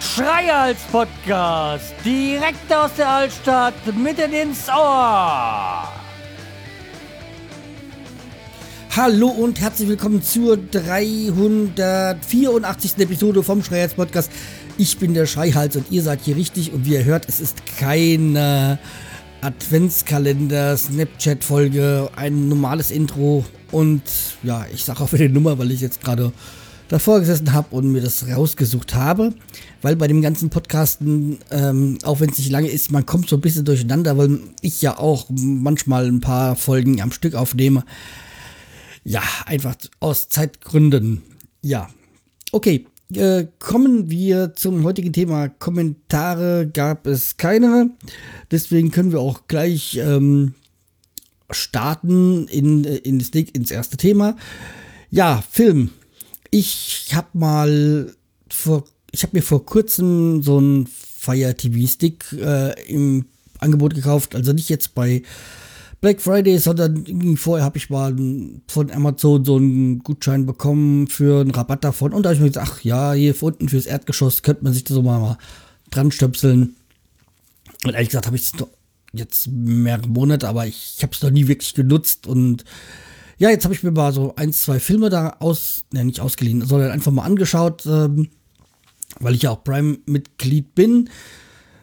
Schreihals Podcast, direkt aus der Altstadt, mitten ins Ohr. Hallo und herzlich willkommen zur 384. Episode vom Schreihals Podcast. Ich bin der Schreihals und ihr seid hier richtig und wie ihr hört, es ist keine Adventskalender, Snapchat-Folge, ein normales Intro und ja, ich sage auch wieder die Nummer, weil ich jetzt gerade davor gesessen habe und mir das rausgesucht habe, weil bei dem ganzen Podcasten, ähm, auch wenn es nicht lange ist, man kommt so ein bisschen durcheinander, weil ich ja auch manchmal ein paar Folgen am Stück aufnehme. Ja, einfach aus Zeitgründen. Ja, okay. Äh, kommen wir zum heutigen Thema. Kommentare gab es keine. Deswegen können wir auch gleich ähm, starten in, in das, ins erste Thema. Ja, Film. Ich habe mal vor, ich habe mir vor kurzem so einen Fire TV Stick äh, im Angebot gekauft. Also nicht jetzt bei Black Friday, sondern vorher habe ich mal von Amazon so einen Gutschein bekommen für einen Rabatt davon. Und da habe ich mir gesagt, ach ja, hier unten fürs Erdgeschoss könnte man sich das so mal, mal dran stöpseln. Und ehrlich gesagt habe ich es jetzt mehrere Monate, aber ich habe es noch nie wirklich genutzt und ja, jetzt habe ich mir mal so ein, zwei Filme da aus, ne, nicht ausgeliehen, sondern einfach mal angeschaut, ähm, weil ich ja auch Prime-Mitglied bin.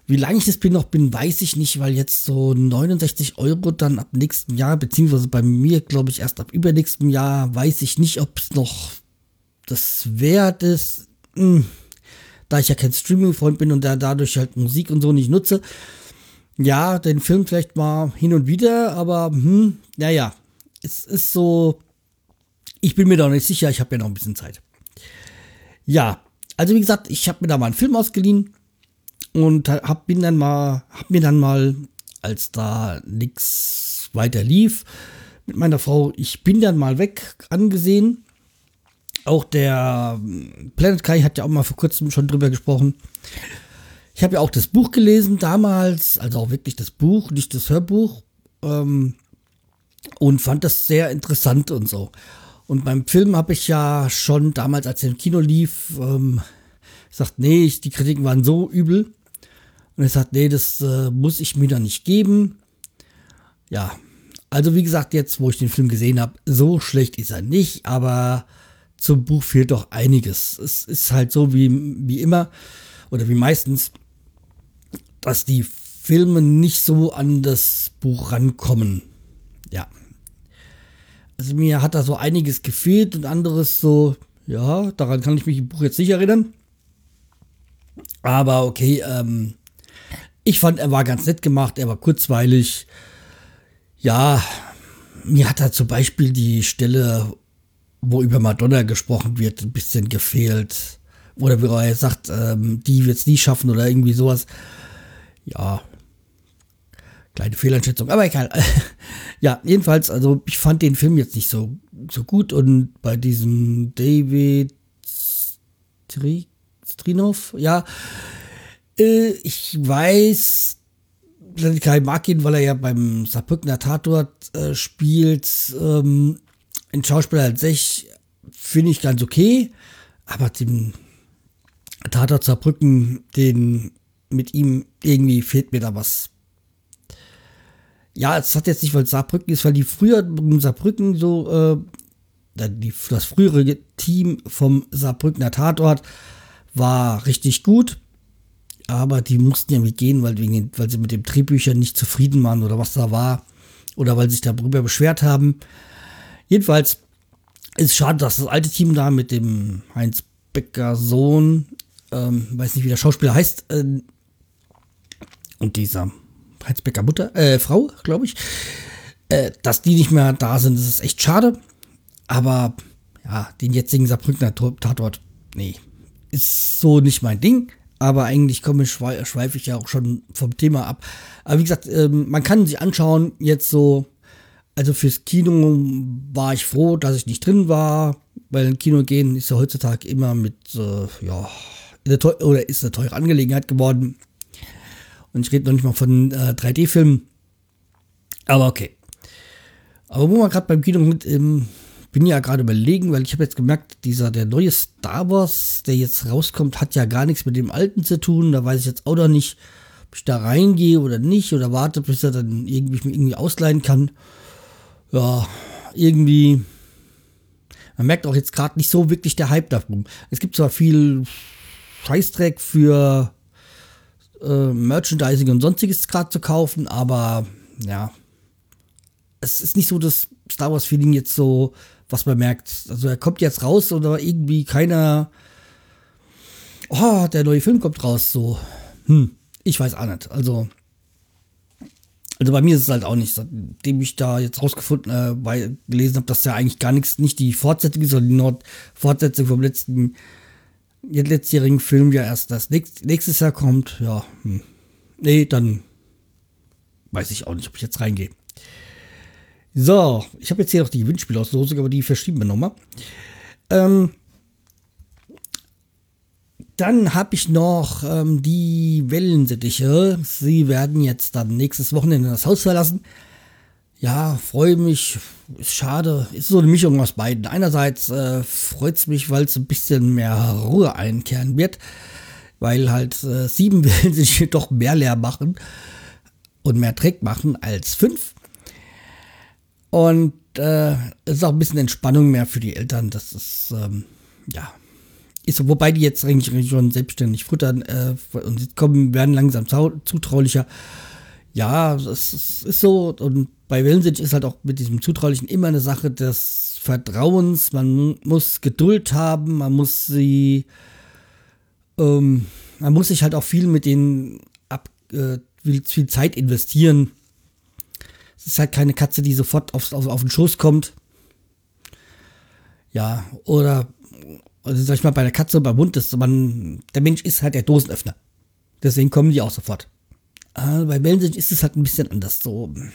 Wie lange ich das bin noch bin, weiß ich nicht, weil jetzt so 69 Euro dann ab nächstem Jahr, beziehungsweise bei mir glaube ich erst ab übernächstem Jahr, weiß ich nicht, ob es noch das wert ist. Hm. Da ich ja kein Streaming-Freund bin und da dadurch halt Musik und so nicht nutze. Ja, den Film vielleicht mal hin und wieder, aber hm, naja, es ist so, ich bin mir da nicht sicher, ich habe ja noch ein bisschen Zeit. Ja, also wie gesagt, ich habe mir da mal einen Film ausgeliehen und hab, bin dann mal, hab mir dann mal, als da nichts weiter lief, mit meiner Frau, ich bin dann mal weg angesehen. Auch der Planet Kai hat ja auch mal vor kurzem schon drüber gesprochen. Ich habe ja auch das Buch gelesen damals, also auch wirklich das Buch, nicht das Hörbuch. Ähm, und fand das sehr interessant und so. Und beim Film habe ich ja schon damals, als er im Kino lief, ähm, gesagt, nee, ich, die Kritiken waren so übel. Und er sagt, nee, das äh, muss ich mir da nicht geben. Ja, also wie gesagt, jetzt, wo ich den Film gesehen habe, so schlecht ist er nicht, aber zum Buch fehlt doch einiges. Es ist halt so wie, wie immer oder wie meistens, dass die Filme nicht so an das Buch rankommen ja. Also mir hat da so einiges gefehlt und anderes so, ja, daran kann ich mich im Buch jetzt nicht erinnern. Aber okay, ähm, ich fand, er war ganz nett gemacht, er war kurzweilig. Ja, mir hat da zum Beispiel die Stelle, wo über Madonna gesprochen wird, ein bisschen gefehlt. Oder wie er sagt, ähm, die wird es nie schaffen oder irgendwie sowas. Ja, Kleine Fehleinschätzung, aber egal. ja, jedenfalls, also ich fand den Film jetzt nicht so, so gut und bei diesem David Strinov, ja, äh, ich weiß, Kai mag ihn, weil er ja beim Saarbrückener Tatort äh, spielt. Ähm, ein Schauspieler als sich finde ich ganz okay, aber den Tatort Saarbrücken, den mit ihm irgendwie fehlt mir da was ja, es hat jetzt nicht, weil Saarbrücken ist, weil die früher Saarbrücken so, äh, die, das frühere Team vom Saarbrückener Tatort war richtig gut, aber die mussten ja gehen, weil, wegen, weil sie mit dem Drehbücher nicht zufrieden waren oder was da war oder weil sie sich darüber beschwert haben. Jedenfalls ist es schade, dass das alte Team da mit dem Heinz Becker Sohn, ähm, weiß nicht, wie der Schauspieler heißt, äh, und dieser Heizbecker Mutter, äh, Frau, glaube ich, äh, dass die nicht mehr da sind, das ist echt schade. Aber ja, den jetzigen Saarbrückner Tatort, nee, ist so nicht mein Ding. Aber eigentlich komme ich, schweife ich ja auch schon vom Thema ab. Aber wie gesagt, ähm, man kann sich anschauen, jetzt so, also fürs Kino war ich froh, dass ich nicht drin war, weil ein Kino gehen ist ja heutzutage immer mit, äh, ja, oder ist eine teure Angelegenheit geworden. Und ich rede noch nicht mal von äh, 3D-Filmen. Aber okay. Aber wo wir gerade beim Kino mit, ähm, bin ja gerade überlegen, weil ich habe jetzt gemerkt, dieser der neue Star Wars, der jetzt rauskommt, hat ja gar nichts mit dem alten zu tun. Da weiß ich jetzt auch noch nicht, ob ich da reingehe oder nicht oder warte, bis er dann irgendwie irgendwie ausleihen kann. Ja, irgendwie. Man merkt auch jetzt gerade nicht so wirklich der Hype darum. Es gibt zwar viel Scheißdreck für äh, Merchandising und sonstiges gerade zu kaufen, aber ja, es ist nicht so das Star Wars Feeling jetzt so, was man merkt. Also er kommt jetzt raus oder irgendwie keiner, oh, der neue Film kommt raus, so, hm, ich weiß auch nicht. Also, also bei mir ist es halt auch nicht, seitdem ich da jetzt rausgefunden, äh, bei, gelesen habe, dass ja eigentlich gar nichts, nicht die Fortsetzung ist, sondern die Nord Fortsetzung vom letzten, letztjährigen Film ja erst das nächst, nächstes Jahr kommt. Ja, hm. nee, dann weiß ich auch nicht, ob ich jetzt reingehe. So, ich habe jetzt hier noch die Gewinnspielauslosung, aber die verschieben wir nochmal. Ähm, dann habe ich noch ähm, die Wellensittiche. Sie werden jetzt dann nächstes Wochenende das Haus verlassen. Ja, freue mich. Ist schade. Ist so eine Mischung aus beiden. Einerseits äh, freut es mich, weil es ein bisschen mehr Ruhe einkehren wird. Weil halt äh, sieben Wellensittiche doch mehr leer machen und mehr Dreck machen als fünf. Und äh, es ist auch ein bisschen Entspannung mehr für die Eltern. Das ist, ähm, ja, ist so, wobei die jetzt eigentlich schon selbstständig futtern äh, und sie kommen, werden langsam zutraulicher. Ja, es ist, ist so. Und bei Wellensitch ist halt auch mit diesem Zutraulichen immer eine Sache des Vertrauens. Man muss Geduld haben, man muss sie, ähm, man muss sich halt auch viel mit denen ab, äh, viel, viel Zeit investieren es ist halt keine Katze, die sofort aufs, auf, auf den Schoß kommt. Ja, oder, also sag ich mal, bei der Katze, beim Hund ist man, der Mensch ist halt der Dosenöffner. Deswegen kommen die auch sofort. Aber bei Wellensicht ist es halt ein bisschen anders, so ein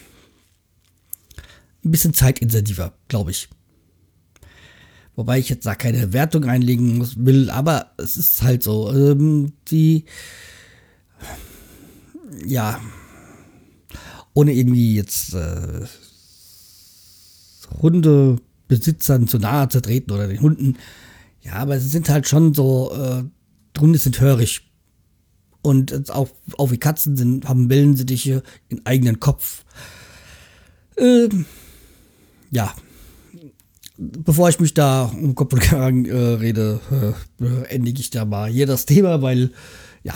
bisschen zeitintensiver, glaube ich. Wobei ich jetzt da keine Wertung einlegen muss, will, aber es ist halt so. Ähm, die, ja, ohne irgendwie jetzt äh, Hundebesitzern zu nahe zu treten oder den Hunden. Ja, aber sie sind halt schon so, äh, Hunde sind hörig. Und auch, auch wie Katzen sind, haben Wellensittiche in eigenen Kopf. Ähm, ja. Bevor ich mich da um Kopf und Kragen äh, rede, äh, endige ich da mal hier das Thema, weil, ja,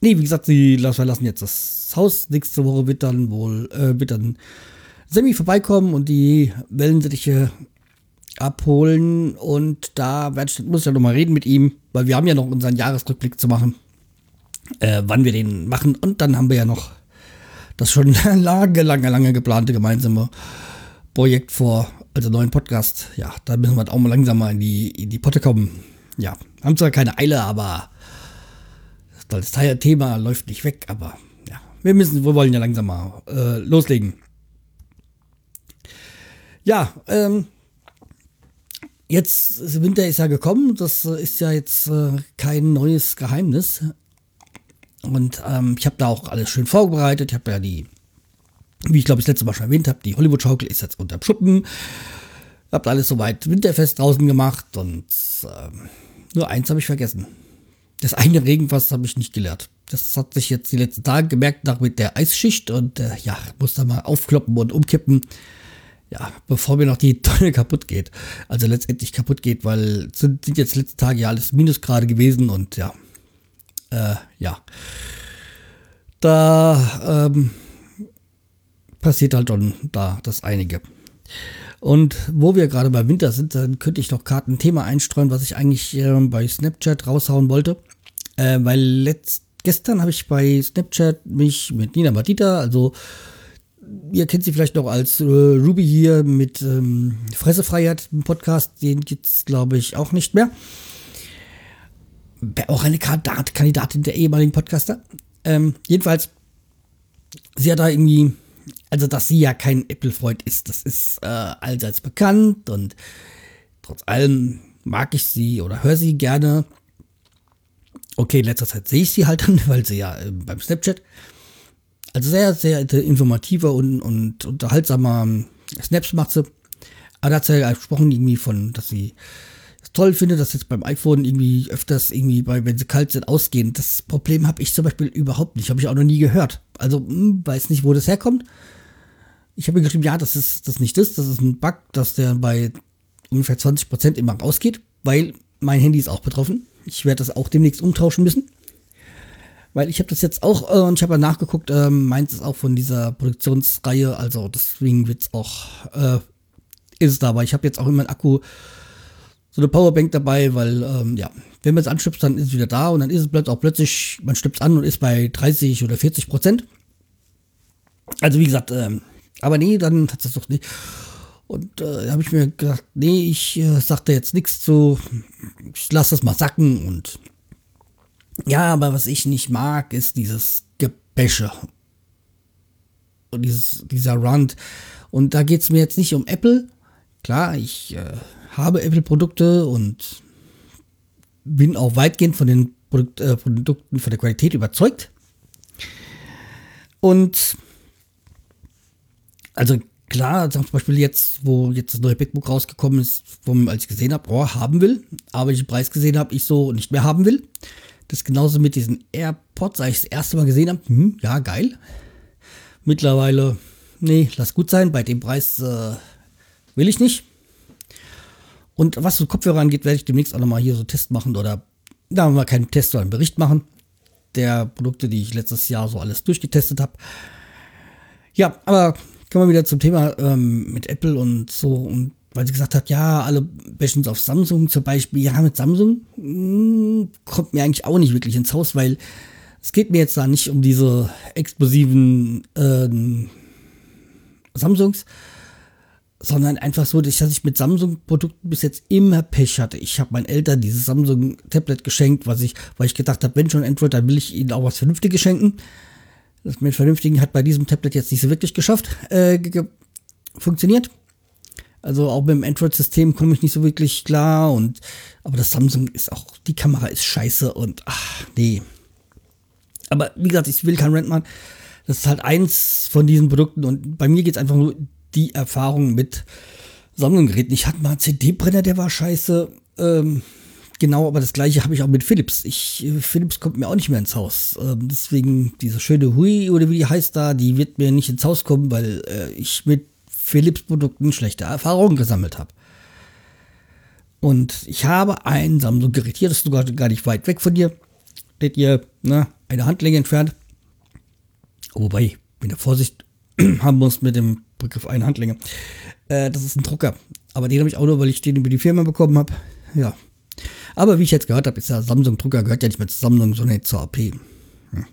nee, wie gesagt, sie verlassen jetzt das Haus. Nächste Woche wird dann wohl, äh, wird dann Sammy vorbeikommen und die Wellensittiche abholen. Und da muss ich ja nochmal reden mit ihm, weil wir haben ja noch unseren Jahresrückblick zu machen, äh, wann wir den machen. Und dann haben wir ja noch das schon lange, lange, lange geplante gemeinsame Projekt vor, also neuen Podcast. Ja, da müssen wir auch mal langsam mal in die, in die Potte kommen. Ja, haben zwar keine Eile, aber das Thema läuft nicht weg, aber wir müssen, wir wollen ja langsam mal äh, loslegen. Ja, ähm, jetzt, Winter ist ja gekommen, das ist ja jetzt äh, kein neues Geheimnis. Und ähm, ich habe da auch alles schön vorbereitet. Ich habe ja die, wie ich glaube ich das letzte Mal schon erwähnt habe, die Hollywood-Schaukel ist jetzt unterm Schuppen. Habt alles soweit winterfest draußen gemacht und ähm, nur eins habe ich vergessen. Das eine Regenfass habe ich nicht geleert das hat sich jetzt die letzten Tage gemerkt, nach mit der Eisschicht und äh, ja, muss da mal aufkloppen und umkippen. Ja, bevor mir noch die Tonne kaputt geht. Also letztendlich kaputt geht, weil sind, sind jetzt letzten Tage ja alles Minusgrade gewesen und ja, äh, ja. Da ähm, passiert halt dann da das einige. Und wo wir gerade bei Winter sind, dann könnte ich noch gerade ein Thema einstreuen, was ich eigentlich äh, bei Snapchat raushauen wollte. Äh, weil letzt, Gestern habe ich bei Snapchat mich mit Nina Matita, also ihr kennt sie vielleicht noch als äh, Ruby hier mit ähm, Fressefreiheit im Podcast, den gibt es glaube ich auch nicht mehr. Auch eine Kandidat, Kandidatin der ehemaligen Podcaster. Ähm, jedenfalls, sie hat da irgendwie, also dass sie ja kein Apple-Freund ist, das ist äh, allseits bekannt und trotz allem mag ich sie oder höre sie gerne. Okay, in letzter Zeit sehe ich sie halt dann, weil sie ja äh, beim Snapchat. Also sehr, sehr informativer und, und unterhaltsamer Snaps macht sie. Aber da hat sie ja gesprochen irgendwie von, dass sie es toll findet, dass jetzt beim iPhone irgendwie öfters irgendwie bei, wenn sie kalt sind, ausgehen. Das Problem habe ich zum Beispiel überhaupt nicht. Habe ich auch noch nie gehört. Also, hm, weiß nicht, wo das herkommt. Ich habe geschrieben, ja, das ist das nicht ist. Das ist ein Bug, dass der bei ungefähr 20% immer rausgeht, weil mein Handy ist auch betroffen. Ich werde das auch demnächst umtauschen müssen. Weil ich habe das jetzt auch, äh, und ich habe ja nachgeguckt, äh, meins ist auch von dieser Produktionsreihe, also deswegen wird es auch, äh, ist es da, aber ich habe jetzt auch immer einen Akku, so eine Powerbank dabei, weil, ähm, ja, wenn man es anschüpft, dann ist es wieder da und dann ist es plötzlich auch plötzlich, man stüpft an und ist bei 30 oder 40 Prozent. Also wie gesagt, ähm, aber nee, dann hat es doch nicht. Und äh, habe ich mir gedacht, nee, ich äh, sagte jetzt nichts zu, ich lasse das mal sacken und ja, aber was ich nicht mag, ist dieses Gebäsche. Und dieses, dieser Rand. Und da geht es mir jetzt nicht um Apple. Klar, ich äh, habe Apple-Produkte und bin auch weitgehend von den Produkt, äh, Produkten, von der Qualität überzeugt. Und also klar, zum Beispiel jetzt, wo jetzt das neue MacBook rausgekommen ist, wo man, als ich gesehen habe, oh, haben will, aber ich den Preis gesehen habe, ich so nicht mehr haben will. Das genauso mit diesen AirPods, als ich das erste Mal gesehen habe, hm, ja, geil. Mittlerweile, nee, lass gut sein, bei dem Preis äh, will ich nicht. Und was so Kopfhörer angeht, werde ich demnächst auch nochmal hier so Test machen oder, da haben wir keinen Test, sondern einen Bericht machen. Der Produkte, die ich letztes Jahr so alles durchgetestet habe. Ja, aber kommen wir wieder zum Thema ähm, mit Apple und so und weil sie gesagt hat, ja, alle bashen auf Samsung zum Beispiel. Ja, mit Samsung mh, hm, kommt mir eigentlich auch nicht wirklich ins Haus, weil es geht mir jetzt da nicht um diese explosiven äh, Samsungs, sondern einfach so, dass ich mit Samsung-Produkten bis jetzt immer Pech hatte. Ich habe meinen Eltern dieses Samsung-Tablet geschenkt, was ich, weil ich gedacht habe, wenn schon Android, dann will ich ihnen auch was Vernünftiges schenken. Das mit Vernünftigen hat bei diesem Tablet jetzt nicht so wirklich geschafft, äh, funktioniert. Also auch mit dem Android-System komme ich nicht so wirklich klar und aber das Samsung ist auch, die Kamera ist scheiße und ach, nee. Aber wie gesagt, ich will kein Rent machen. Das ist halt eins von diesen Produkten und bei mir geht es einfach nur die Erfahrung mit Samsung-Geräten. Ich hatte mal einen CD-Brenner, der war scheiße. Ähm, genau, aber das gleiche habe ich auch mit Philips. Ich, äh, Philips kommt mir auch nicht mehr ins Haus. Ähm, deswegen diese schöne Hui oder wie die heißt da, die wird mir nicht ins Haus kommen, weil äh, ich mit Philips-Produkten schlechte Erfahrungen gesammelt habe. Und ich habe ein Samsung-Gerät hier, das ist sogar gar nicht weit weg von dir. Seht ihr, ne, eine Handlänge entfernt. Wobei, mit der Vorsicht haben wir uns mit dem Begriff eine Handlänge. Äh, das ist ein Drucker. Aber den habe ich auch nur, weil ich den über die Firma bekommen habe. Ja. Aber wie ich jetzt gehört habe, ist der Samsung-Drucker gehört ja nicht mehr zu Samsung, sondern zur AP. Hm.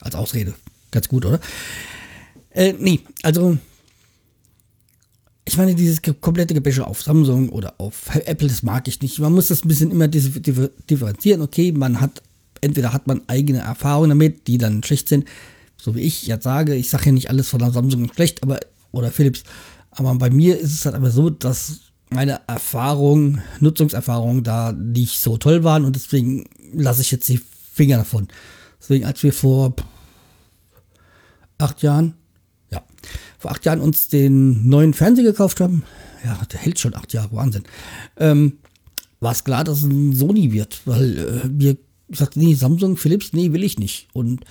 Als Ausrede. Ganz gut, oder? Äh, nee, also ich meine, dieses komplette Gebäsche auf Samsung oder auf Apple, das mag ich nicht. Man muss das ein bisschen immer differenzieren. Okay, man hat, entweder hat man eigene Erfahrungen damit, die dann schlecht sind, so wie ich jetzt sage. Ich sage ja nicht alles von Samsung schlecht, aber, oder Philips. Aber bei mir ist es halt aber so, dass meine Erfahrungen, Nutzungserfahrungen da nicht so toll waren und deswegen lasse ich jetzt die Finger davon. Deswegen, als wir vor acht Jahren vor acht Jahren uns den neuen Fernseher gekauft haben, ja, der hält schon acht Jahre, Wahnsinn, ähm, war es klar, dass es ein Sony wird, weil äh, wir sagten, nee, Samsung, Philips, nee, will ich nicht. Und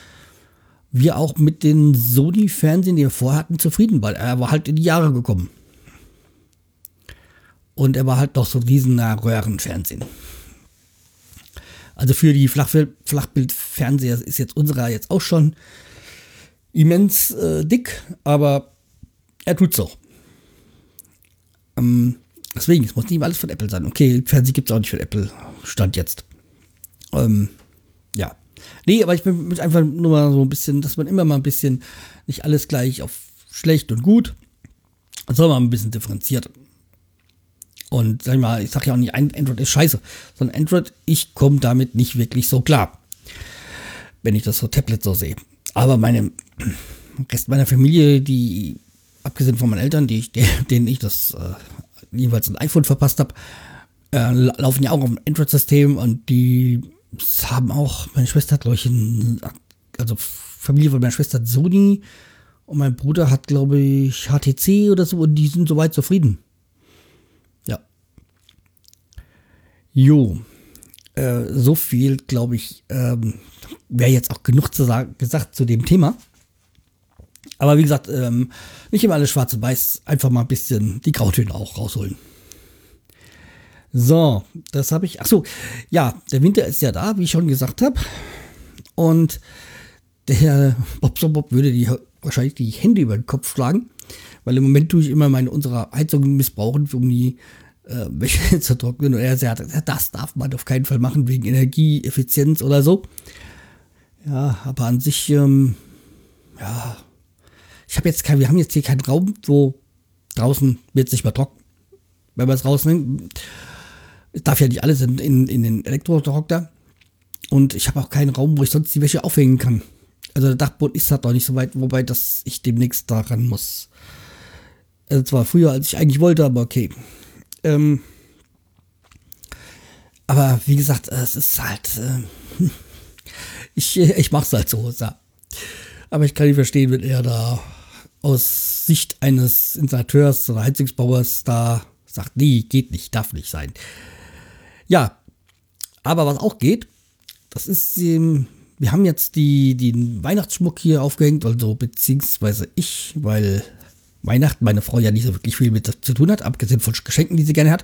wir auch mit den Sony-Fernsehen, die wir vorher hatten, zufrieden, weil er war halt in die Jahre gekommen. Und er war halt noch so ein riesener Röhrenfernsehen. Also für die Flachbildfernseher ist jetzt unserer jetzt auch schon immens äh, dick, aber er tut so. Ähm, deswegen, es muss nicht alles von Apple sein. Okay, Fernsehen gibt es auch nicht von Apple. Stand jetzt. Ähm, ja. Nee, aber ich bin einfach nur mal so ein bisschen, dass man immer mal ein bisschen nicht alles gleich auf schlecht und gut, sondern ein bisschen differenziert. Und sag ich mal, ich sag ja auch nicht, Android ist scheiße, sondern Android, ich komme damit nicht wirklich so klar. Wenn ich das so Tablet so sehe. Aber meine Rest meiner Familie, die abgesehen von meinen Eltern, die ich, denen ich das äh, jeweils ein iPhone verpasst habe, äh, laufen ja auch auf dem Android-System und die haben auch, meine Schwester hat, glaube ich, ein, also Familie von meiner Schwester hat Sony Und mein Bruder hat, glaube ich, HTC oder so und die sind soweit zufrieden. Ja. Jo. Äh, so viel, glaube ich, ähm, wäre jetzt auch genug zu sagen, gesagt zu dem Thema. Aber wie gesagt, ähm, nicht immer alles schwarz und weiß, einfach mal ein bisschen die Grautöne auch rausholen. So, das habe ich. Ach so, ja, der Winter ist ja da, wie ich schon gesagt habe. Und der Bob so Bob würde die, wahrscheinlich die Hände über den Kopf schlagen, weil im Moment tue ich immer meine unsere Heizung missbrauchen, um die äh, Wäsche zu trocknen. Und er sagt, das darf man auf keinen Fall machen wegen Energieeffizienz oder so. Ja, aber an sich, ähm, ja, ich habe jetzt kein, wir haben jetzt hier keinen Raum, wo draußen wird es nicht mehr trocken, wenn wir es rausnehmen es darf ja nicht alles in, in, in den Elektrotrockner. Und ich habe auch keinen Raum, wo ich sonst die Wäsche aufhängen kann. Also der Dachboden ist halt noch nicht so weit, wobei dass ich demnächst daran muss. Also zwar früher, als ich eigentlich wollte, aber okay. Ähm, aber wie gesagt, es ist halt. Äh, ich ich mache es halt so. Ja. Aber ich kann nicht verstehen, wenn er da aus Sicht eines Installateurs oder Heizungsbauers da sagt, nee, geht nicht, darf nicht sein. Ja, aber was auch geht, das ist, ähm, wir haben jetzt die, den Weihnachtsschmuck hier aufgehängt, also beziehungsweise ich, weil Weihnachten meine Frau ja nicht so wirklich viel mit zu tun hat, abgesehen von Geschenken, die sie gerne hat.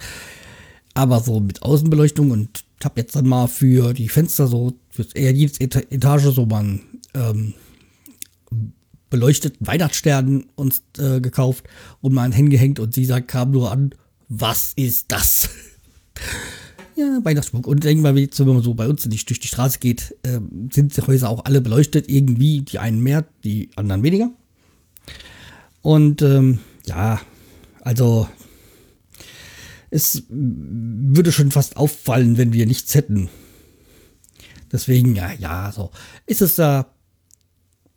Aber so mit Außenbeleuchtung und habe jetzt dann mal für die Fenster so, für jedes Etage so mal einen ähm, beleuchteten Weihnachtsstern uns äh, gekauft und mal einen hingehängt und sie sagt, kam nur an, was ist das? ja, Weihnachtsschmuck. Und irgendwann, wenn man so bei uns nicht durch die Straße geht, äh, sind die Häuser auch alle beleuchtet. Irgendwie die einen mehr, die anderen weniger. Und ähm, ja, also es würde schon fast auffallen, wenn wir nichts hätten. Deswegen, ja, ja, so ist es da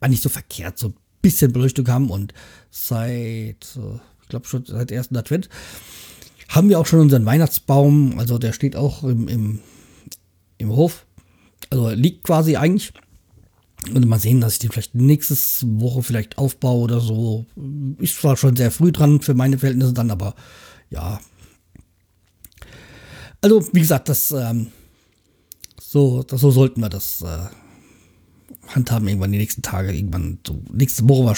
war nicht so verkehrt, so ein bisschen Beleuchtung haben und seit, äh, ich glaube schon seit ersten Advent haben wir auch schon unseren Weihnachtsbaum, also der steht auch im, im, im Hof. Also liegt quasi eigentlich. Und mal sehen, dass ich den vielleicht nächstes Woche vielleicht aufbaue oder so. Ist zwar schon sehr früh dran für meine Verhältnisse dann, aber ja. Also, wie gesagt, das, ähm, so, das, so sollten wir das äh, handhaben irgendwann die nächsten Tage, irgendwann so nächste Woche,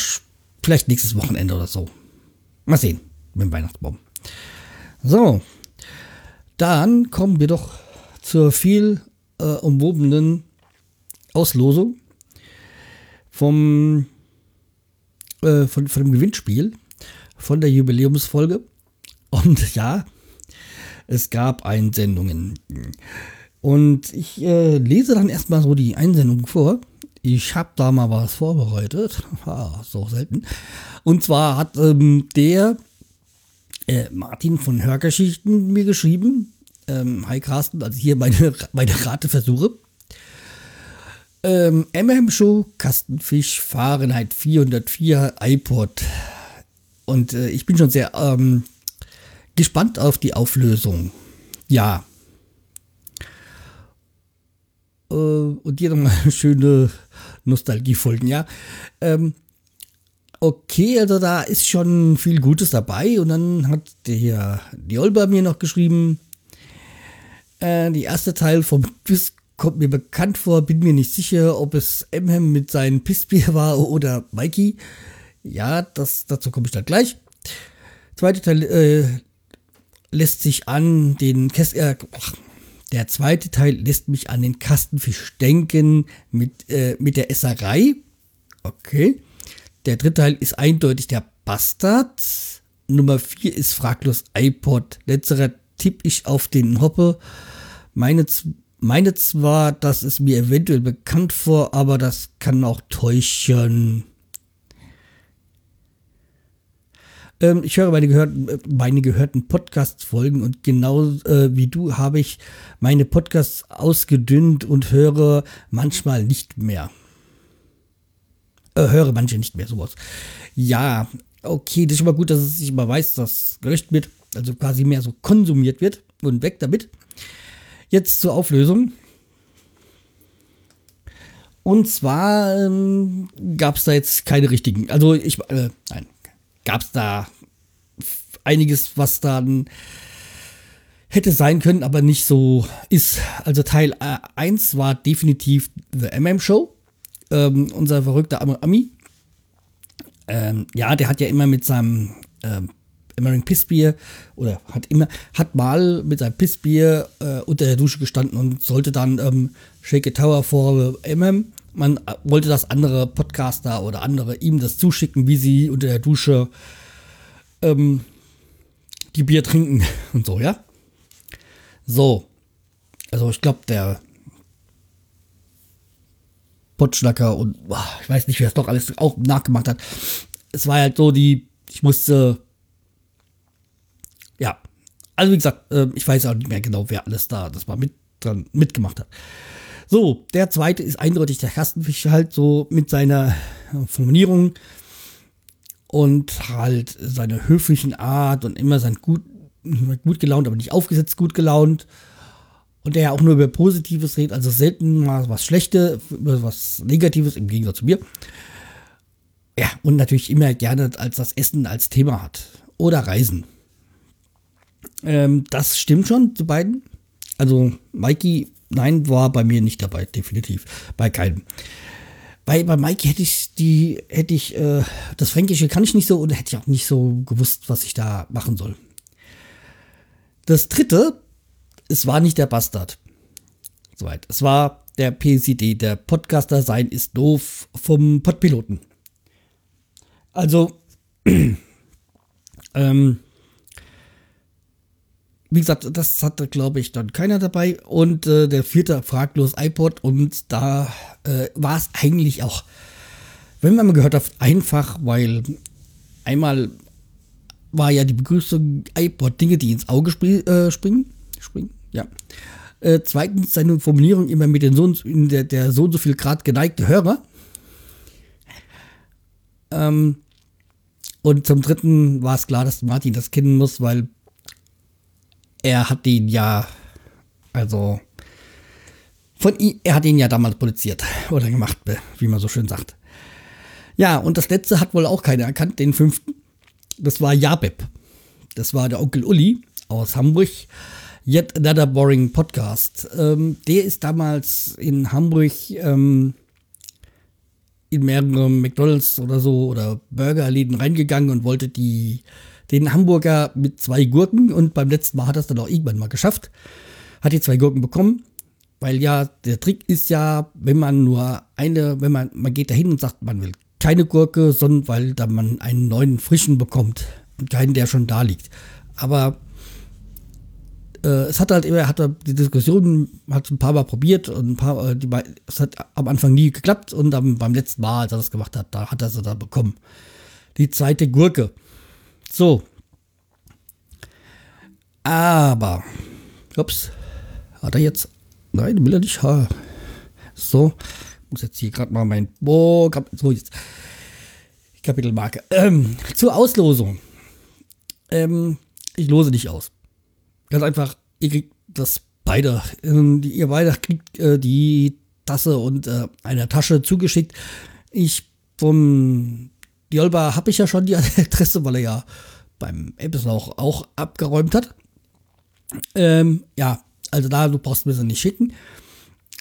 vielleicht nächstes Wochenende oder so. Mal sehen mit dem Weihnachtsbaum. So, dann kommen wir doch zur viel äh, umwobenen Auslosung vom, äh, von, von dem Gewinnspiel von der Jubiläumsfolge. Und ja, es gab Einsendungen. Und ich äh, lese dann erstmal so die Einsendung vor. Ich habe da mal was vorbereitet. Ah, so selten. Und zwar hat ähm, der äh, Martin von Hörgeschichten mir geschrieben. Ähm, hi Carsten, also hier meine, meine Rateversuche. Ähm, MM Show, Kastenfisch, Fahrenheit 404, iPod. Und äh, ich bin schon sehr ähm, gespannt auf die Auflösung. Ja. Äh, und hier nochmal schöne Nostalgiefolgen, ja. Ähm, okay, also da ist schon viel Gutes dabei. Und dann hat der die Olba mir noch geschrieben, äh, die erste Teil vom Quiz kommt mir bekannt vor, bin mir nicht sicher, ob es Emhem mit seinem Pissbier war oder Mikey. Ja, das, dazu komme ich dann gleich. Zweite Teil äh, lässt sich an den Käst äh, der zweite Teil lässt mich an den Kastenfisch denken mit, äh, mit der Esserei. Okay. Der dritte Teil ist eindeutig der Bastard. Nummer vier ist fraglos iPod. Letzterer tippe ich auf den Hoppe. Meine, meine zwar, dass es mir eventuell bekannt vor, aber das kann auch täuschen. Ähm, ich höre meine gehörten, meine gehörten Podcast-Folgen und genau äh, wie du habe ich meine Podcasts ausgedünnt und höre manchmal nicht mehr äh, höre manche nicht mehr sowas. Ja, okay, das ist schon mal gut, dass es sich mal weiß, dass gelöscht wird, also quasi mehr so konsumiert wird und weg damit. Jetzt zur Auflösung. Und zwar ähm, gab es da jetzt keine richtigen. Also ich, äh, nein, gab es da einiges, was dann hätte sein können, aber nicht so ist. Also Teil 1 war definitiv The MM Show. Ähm, unser verrückter Ami. Ähm, ja, der hat ja immer mit seinem ähm, American Pissbier oder hat immer, hat mal mit seinem Pissbier äh, unter der Dusche gestanden und sollte dann ähm, Shake a Tower for MM. Man äh, wollte das andere Podcaster oder andere ihm das zuschicken, wie sie unter der Dusche ähm, die Bier trinken und so, ja. So. Also ich glaube, der Potschnacker und ich weiß nicht, wer es doch alles auch nachgemacht hat. Es war halt so, die, ich musste, ja. Also wie gesagt, äh, ich weiß auch nicht mehr genau, wer alles da das war mit dran mitgemacht hat. So, der zweite ist eindeutig der Kastenfisch halt so mit seiner Formulierung und halt seiner höflichen Art und immer sein gut, gut gelaunt, aber nicht aufgesetzt gut gelaunt. Und der ja auch nur über Positives redet, also selten mal was Schlechtes, was Negatives im Gegensatz zu mir. Ja, und natürlich immer gerne als das Essen als Thema hat. Oder Reisen. Ähm, das stimmt schon zu beiden. Also Mikey, nein, war bei mir nicht dabei, definitiv. Bei keinem. Bei, bei Mikey hätte ich die, hätte ich, äh, das Fränkische kann ich nicht so und hätte ich auch nicht so gewusst, was ich da machen soll. Das dritte, es war nicht der Bastard. Soweit. Es war der PCD, der Podcaster sein ist doof vom Podpiloten. Also, ähm, wie gesagt, das hatte, glaube ich, dann keiner dabei. Und äh, der vierte fraglos iPod. Und da äh, war es eigentlich auch, wenn man mal gehört hat, einfach, weil einmal war ja die Begrüßung iPod Dinge, die ins Auge spring, äh, springen. Springen, ja. Äh, zweitens seine Formulierung immer mit den so und, in der, der so und so viel Grad geneigte Hörer. Ähm, und zum dritten war es klar, dass Martin das kennen muss, weil er hat ihn ja, also von ihm, er hat ihn ja damals produziert oder gemacht, wie man so schön sagt. Ja, und das letzte hat wohl auch keiner erkannt, den fünften. Das war Jabeb. Das war der Onkel Uli aus Hamburg. Yet Another Boring Podcast. Ähm, der ist damals in Hamburg ähm, in mehrere McDonalds oder so oder Burgerläden reingegangen und wollte die den Hamburger mit zwei Gurken und beim letzten Mal hat er es dann auch irgendwann mal geschafft. Hat die zwei Gurken bekommen, weil ja, der Trick ist ja, wenn man nur eine, wenn man, man geht da hin und sagt, man will keine Gurke, sondern weil dann man einen neuen frischen bekommt und keinen, der schon da liegt. Aber äh, es hat halt immer, hat die Diskussion hat ein paar Mal probiert und ein paar, äh, die, es hat am Anfang nie geklappt und dann beim letzten Mal, als er das gemacht hat, da hat er sie dann bekommen. Die zweite Gurke. So. Aber, ups, hat er jetzt, nein, will er nicht, ha. So, muss jetzt hier gerade mal mein, boah, so jetzt, Kapitelmarke. Ähm, zur Auslosung. Ähm, ich lose nicht aus. Ganz einfach, ihr kriegt das beide. Ähm, ihr beide kriegt äh, die Tasse und äh, eine Tasche zugeschickt. Ich vom Jolba habe ich ja schon die Adresse, weil er ja beim Episode auch, abgeräumt hat. Ähm, ja, also da, du brauchst mir sie nicht schicken.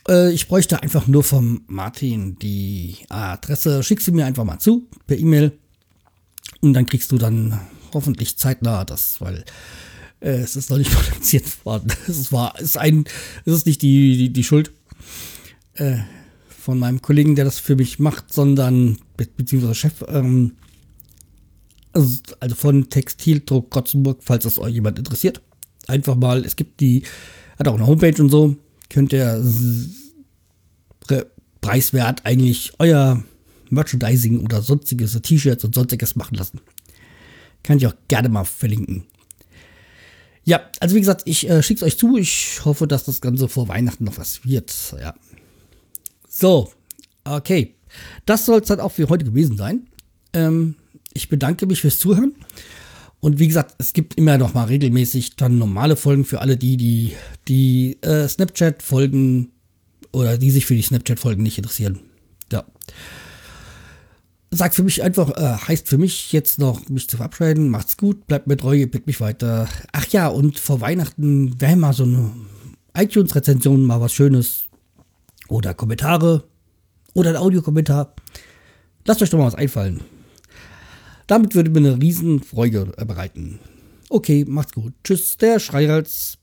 Äh, ich bräuchte einfach nur vom Martin die Adresse. Schick sie mir einfach mal zu per E-Mail. Und dann kriegst du dann hoffentlich zeitnah das, weil äh, es ist noch nicht produziert worden. Es war, ist ein, es ist nicht die, die, die Schuld äh, von meinem Kollegen, der das für mich macht, sondern be beziehungsweise Chef, ähm, also, also von Textildruck Kotzenburg, falls das euch jemand interessiert. Einfach mal, es gibt die, hat auch eine Homepage und so, könnt ihr preiswert eigentlich euer Merchandising oder sonstiges, T-Shirts und sonstiges machen lassen. Kann ich auch gerne mal verlinken. Ja, also wie gesagt, ich äh, schicke es euch zu. Ich hoffe, dass das Ganze vor Weihnachten noch was wird. Ja. So, okay. Das soll es dann auch für heute gewesen sein. Ähm, ich bedanke mich fürs Zuhören. Und wie gesagt, es gibt immer noch mal regelmäßig dann normale Folgen für alle die, die die äh, Snapchat-Folgen oder die sich für die Snapchat-Folgen nicht interessieren. Ja. Sagt für mich einfach, äh, heißt für mich jetzt noch, mich zu verabschieden. Macht's gut, bleibt mir treu, ihr mich weiter. Ach ja, und vor Weihnachten wäre mal so eine iTunes-Rezension, mal was Schönes. Oder Kommentare. Oder ein Audiokommentar. Lasst euch doch mal was einfallen. Damit würde mir eine Riesenfreude bereiten. Okay, macht's gut. Tschüss, der Schreihals.